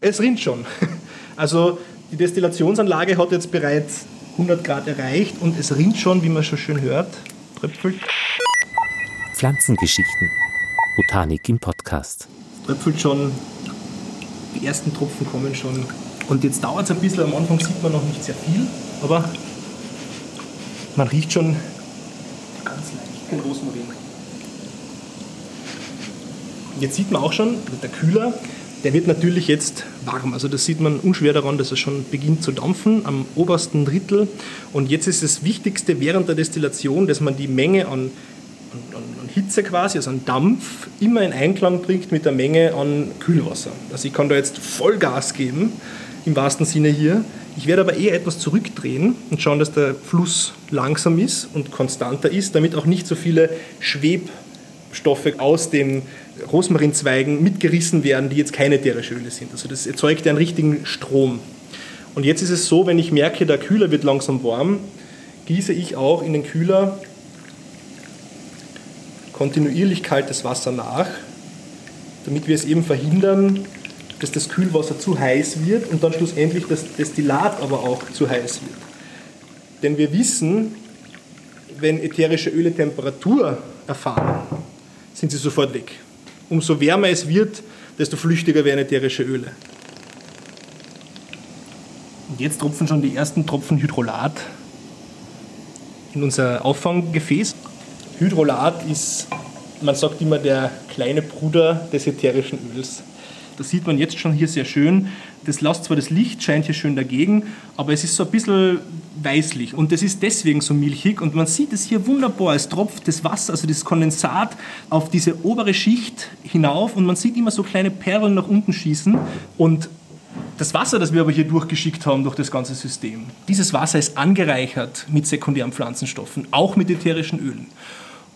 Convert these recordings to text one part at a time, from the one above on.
Es rinnt schon. Also die Destillationsanlage hat jetzt bereits 100 Grad erreicht und es rinnt schon, wie man schon schön hört, tröpfelt. Pflanzengeschichten. Botanik im Podcast. Tröpfelt schon, die ersten Tropfen kommen schon. Und jetzt dauert es ein bisschen, am Anfang sieht man noch nicht sehr viel, aber man riecht schon ganz leicht den Rosmarin. Jetzt sieht man auch schon, der Kühler, der wird natürlich jetzt warm. Also das sieht man unschwer daran, dass er schon beginnt zu dampfen am obersten Drittel. Und jetzt ist das Wichtigste während der Destillation, dass man die Menge an, an, an Hitze quasi, also an Dampf, immer in Einklang bringt mit der Menge an Kühlwasser. Also ich kann da jetzt Vollgas geben, im wahrsten Sinne hier. Ich werde aber eher etwas zurückdrehen und schauen, dass der Fluss langsam ist und konstanter ist, damit auch nicht so viele Schwebstoffe aus den Rosmarinzweigen mitgerissen werden, die jetzt keine ätherische Öle sind. Also das erzeugt einen richtigen Strom. Und jetzt ist es so, wenn ich merke, der Kühler wird langsam warm, gieße ich auch in den Kühler kontinuierlich kaltes Wasser nach, damit wir es eben verhindern, dass das Kühlwasser zu heiß wird und dann schlussendlich das Destillat aber auch zu heiß wird. Denn wir wissen, wenn ätherische Öle Temperatur erfahren, sind sie sofort weg umso wärmer es wird, desto flüchtiger werden ätherische Öle. Und jetzt tropfen schon die ersten Tropfen Hydrolat in unser Auffanggefäß. Hydrolat ist, man sagt immer, der kleine Bruder des ätherischen Öls. Das sieht man jetzt schon hier sehr schön. Das lässt zwar das Licht, scheint hier schön dagegen, aber es ist so ein bisschen weißlich und das ist deswegen so milchig und man sieht es hier wunderbar. Es tropft das Wasser, also das Kondensat auf diese obere Schicht hinauf und man sieht immer so kleine Perlen nach unten schießen und das Wasser, das wir aber hier durchgeschickt haben durch das ganze System, dieses Wasser ist angereichert mit sekundären Pflanzenstoffen, auch mit ätherischen Ölen.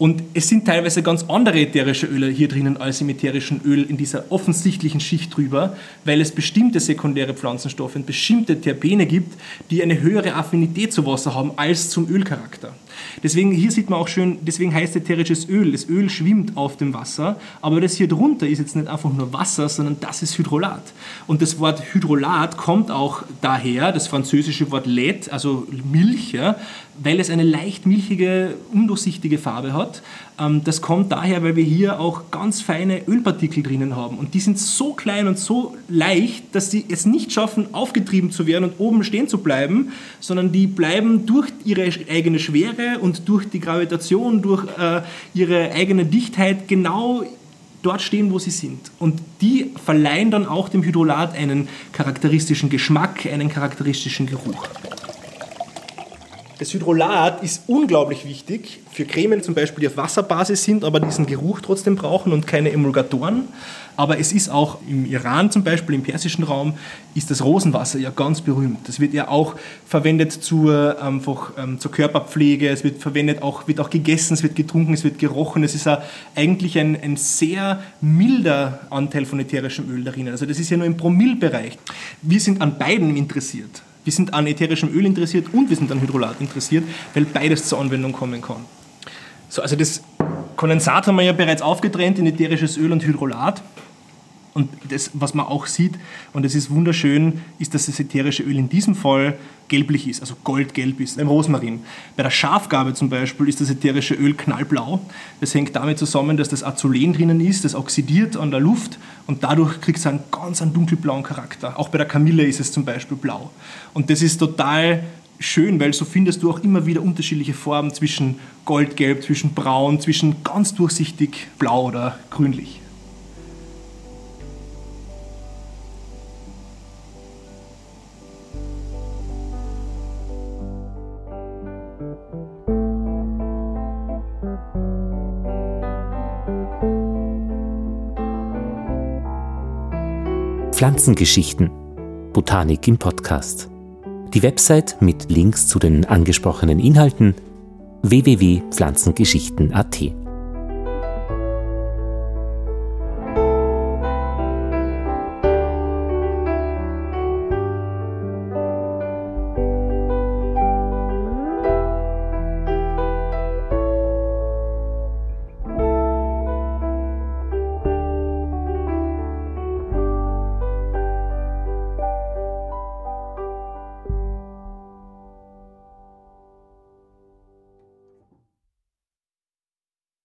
Und es sind teilweise ganz andere ätherische Öle hier drinnen als im ätherischen Öl in dieser offensichtlichen Schicht drüber, weil es bestimmte sekundäre Pflanzenstoffe und bestimmte Terpene gibt, die eine höhere Affinität zu Wasser haben als zum Ölcharakter. Deswegen, hier sieht man auch schön, deswegen heißt ätherisches Öl, das Öl schwimmt auf dem Wasser, aber das hier drunter ist jetzt nicht einfach nur Wasser, sondern das ist Hydrolat. Und das Wort Hydrolat kommt auch daher, das französische Wort lait, also Milch, ja, weil es eine leicht milchige, undurchsichtige Farbe hat. Ähm, das kommt daher, weil wir hier auch ganz feine Ölpartikel drinnen haben. Und die sind so klein und so leicht, dass sie es nicht schaffen, aufgetrieben zu werden und oben stehen zu bleiben, sondern die bleiben durch ihre eigene Schwere und durch die Gravitation, durch äh, ihre eigene Dichtheit genau dort stehen, wo sie sind. Und die verleihen dann auch dem Hydrolat einen charakteristischen Geschmack, einen charakteristischen Geruch. Das Hydrolat ist unglaublich wichtig für Cremen zum Beispiel, die auf Wasserbasis sind, aber diesen Geruch trotzdem brauchen und keine Emulgatoren. Aber es ist auch im Iran zum Beispiel, im persischen Raum, ist das Rosenwasser ja ganz berühmt. Das wird ja auch verwendet zur, einfach, ähm, zur Körperpflege, es wird verwendet, auch, wird auch gegessen, es wird getrunken, es wird gerochen. Es ist eigentlich ein, ein sehr milder Anteil von ätherischem Öl darin. Also das ist ja nur im Promillbereich. Wir sind an beiden interessiert. Wir sind an ätherischem Öl interessiert und wir sind an Hydrolat interessiert, weil beides zur Anwendung kommen kann. So, also das Kondensat haben wir ja bereits aufgetrennt in ätherisches Öl und Hydrolat. Und das, was man auch sieht, und das ist wunderschön, ist, dass das ätherische Öl in diesem Fall gelblich ist, also goldgelb ist, im Rosmarin. Bei der Schafgabe zum Beispiel ist das ätherische Öl knallblau. Das hängt damit zusammen, dass das Azulen drinnen ist, das oxidiert an der Luft und dadurch kriegt es einen ganz einen dunkelblauen Charakter. Auch bei der Kamille ist es zum Beispiel blau. Und das ist total schön, weil so findest du auch immer wieder unterschiedliche Farben zwischen goldgelb, zwischen braun, zwischen ganz durchsichtig blau oder grünlich. Pflanzengeschichten. Botanik im Podcast. Die Website mit Links zu den angesprochenen Inhalten www.pflanzengeschichten.at